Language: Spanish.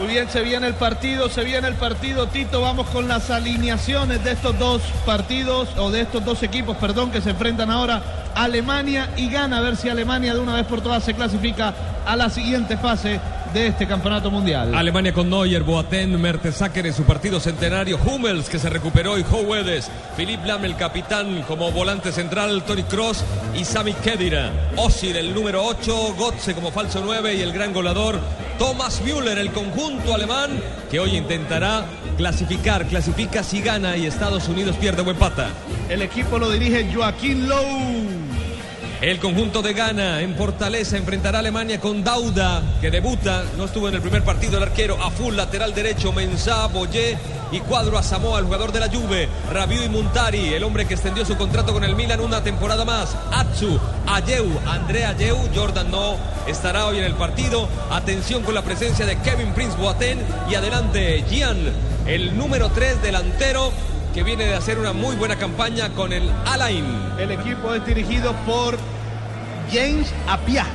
Muy bien, se viene el partido, se viene el partido, Tito. Vamos con las alineaciones de estos dos partidos, o de estos dos equipos, perdón, que se enfrentan ahora. Alemania y gana, a ver si Alemania de una vez por todas se clasifica a la siguiente fase de este campeonato mundial. Alemania con Neuer, Boateng, Mertesacker en su partido centenario, Hummels que se recuperó y Howedes, Philipp Lam el capitán como volante central, Tony Cross y Sami Khedira, Osil el número 8, Gotze como falso 9 y el gran goleador Thomas Müller, el conjunto alemán que hoy intentará clasificar, clasifica si gana y Estados Unidos pierde o empata. El equipo lo dirige Joaquín Lowe. El conjunto de Ghana en Fortaleza enfrentará a Alemania con Dauda, que debuta, no estuvo en el primer partido el arquero, a full lateral derecho, Mensah, Boyé y cuadro a Samoa, el jugador de la Juve, Rabiu y Muntari, el hombre que extendió su contrato con el Milan una temporada más, Atsu, Ayeu, Andrea Ayeu, Jordan no estará hoy en el partido, atención con la presencia de Kevin Prince Boateng y adelante Gian, el número 3 delantero que viene de hacer una muy buena campaña con el Alain. El equipo es dirigido por James Apia.